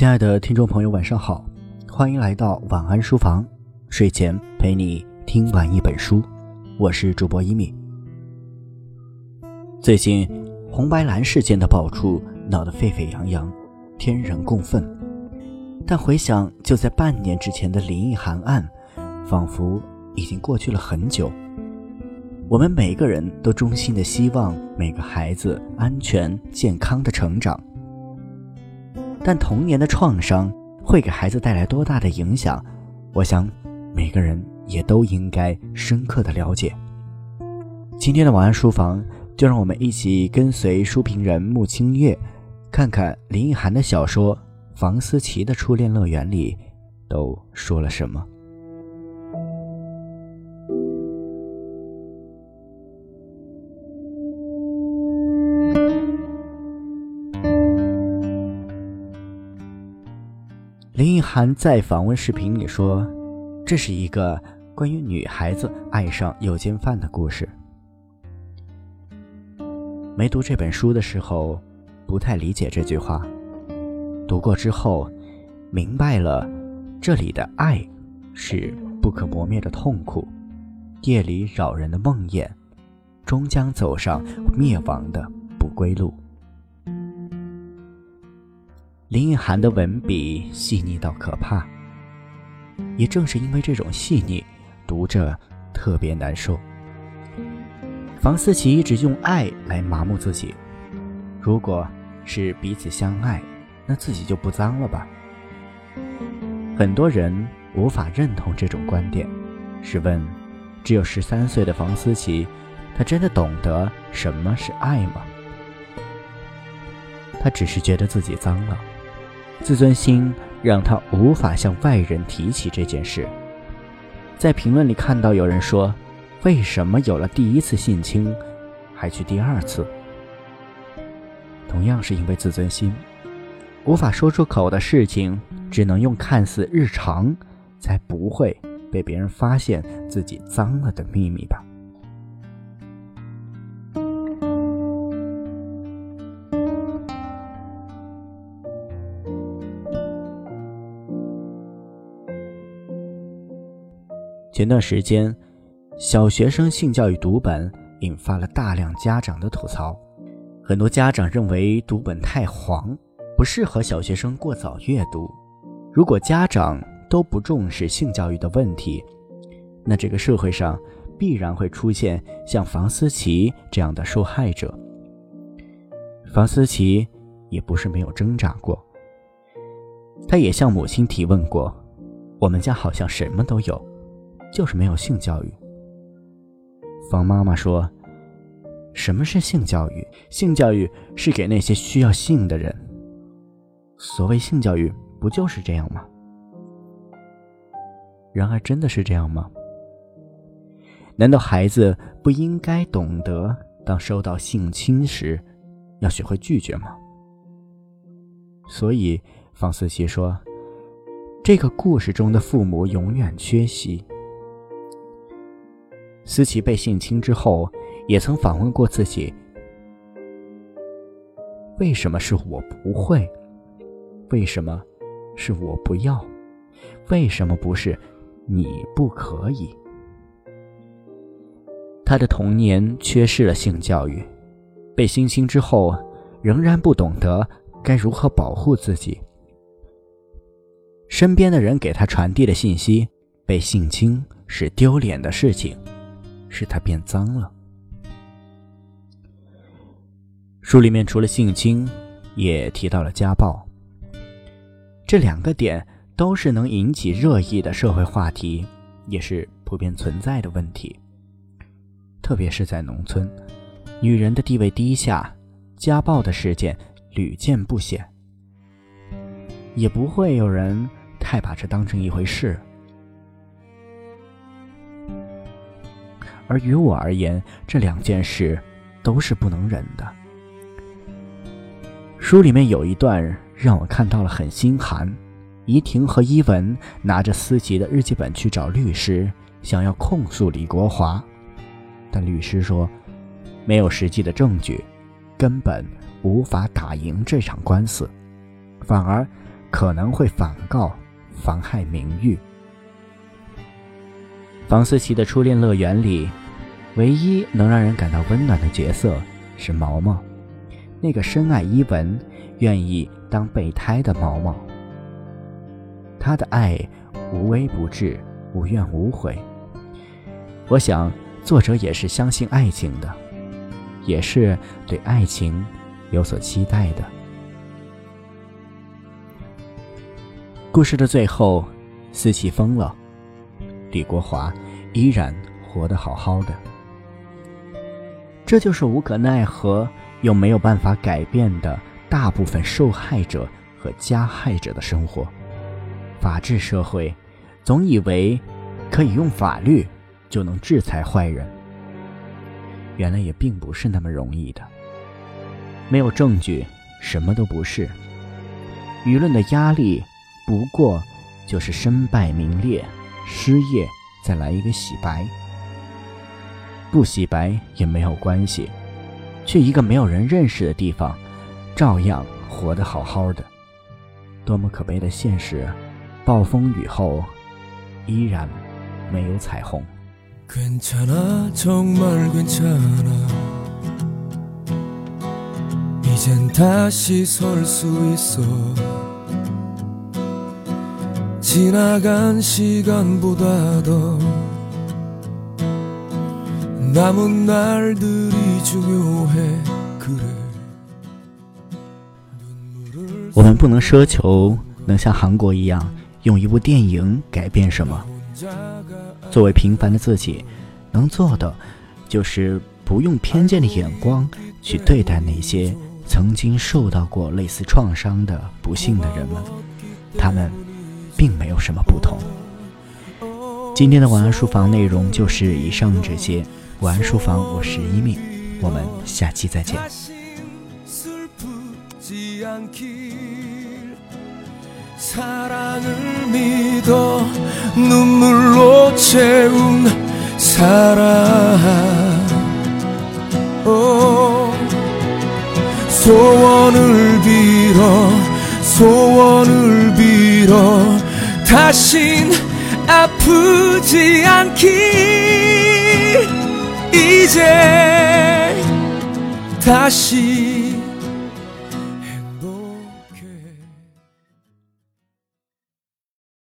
亲爱的听众朋友，晚上好，欢迎来到晚安书房，睡前陪你听完一本书，我是主播一米。最近红白蓝事件的爆出，闹得沸沸扬扬，天人共愤。但回想就在半年之前的林奕涵案，仿佛已经过去了很久。我们每个人都衷心的希望每个孩子安全健康的成长。但童年的创伤会给孩子带来多大的影响？我想，每个人也都应该深刻的了解。今天的晚安书房，就让我们一起跟随书评人穆清月，看看林奕涵的小说《房思琪的初恋乐园》里都说了什么。涵在访问视频里说：“这是一个关于女孩子爱上诱奸犯的故事。”没读这本书的时候，不太理解这句话。读过之后，明白了，这里的爱是不可磨灭的痛苦，夜里扰人的梦魇，终将走上灭亡的不归路。林奕涵的文笔细腻到可怕，也正是因为这种细腻，读着特别难受。房思琪一直用爱来麻木自己，如果是彼此相爱，那自己就不脏了吧？很多人无法认同这种观点。试问，只有十三岁的房思琪，她真的懂得什么是爱吗？她只是觉得自己脏了。自尊心让他无法向外人提起这件事。在评论里看到有人说：“为什么有了第一次性侵，还去第二次？”同样是因为自尊心，无法说出口的事情，只能用看似日常，才不会被别人发现自己脏了的秘密吧。前段时间，小学生性教育读本引发了大量家长的吐槽。很多家长认为读本太黄，不适合小学生过早阅读。如果家长都不重视性教育的问题，那这个社会上必然会出现像房思琪这样的受害者。房思琪也不是没有挣扎过，他也向母亲提问过：“我们家好像什么都有。”就是没有性教育。方妈妈说：“什么是性教育？性教育是给那些需要性的人。所谓性教育，不就是这样吗？”然而，真的是这样吗？难道孩子不应该懂得，当收到性侵时，要学会拒绝吗？所以，方思琪说：“这个故事中的父母永远缺席。”思琪被性侵之后，也曾反问过自己：为什么是我不会？为什么是我不要？为什么不是你不可以？他的童年缺失了性教育，被性侵之后，仍然不懂得该如何保护自己。身边的人给他传递的信息：被性侵是丢脸的事情。是他变脏了。书里面除了性侵，也提到了家暴。这两个点都是能引起热议的社会话题，也是普遍存在的问题。特别是在农村，女人的地位低下，家暴的事件屡见不鲜，也不会有人太把这当成一回事。而于我而言，这两件事都是不能忍的。书里面有一段让我看到了很心寒：怡婷和伊文拿着思琪的日记本去找律师，想要控诉李国华，但律师说没有实际的证据，根本无法打赢这场官司，反而可能会反告，妨害名誉。房思琪的初恋乐园里，唯一能让人感到温暖的角色是毛毛，那个深爱伊文、愿意当备胎的毛毛。他的爱无微不至，无怨无悔。我想，作者也是相信爱情的，也是对爱情有所期待的。故事的最后，思琪疯了，李国华依然活得好好的。这就是无可奈何又没有办法改变的大部分受害者和加害者的生活。法治社会，总以为可以用法律就能制裁坏人，原来也并不是那么容易的。没有证据，什么都不是。舆论的压力。不过，就是身败名裂、失业，再来一个洗白。不洗白也没有关系，去一个没有人认识的地方，照样活得好好的。多么可悲的现实！暴风雨后，依然没有彩虹。我们不能奢求能像韩国一样用一部电影改变什么。作为平凡的自己，能做的就是不用偏见的眼光去对待那些曾经受到过类似创伤的不幸的人们，他们。并没有什么不同。今天的晚安书房内容就是以上这些。晚安书房，我是一命，我们下期再见。 다신 아프지 않기 이제 다시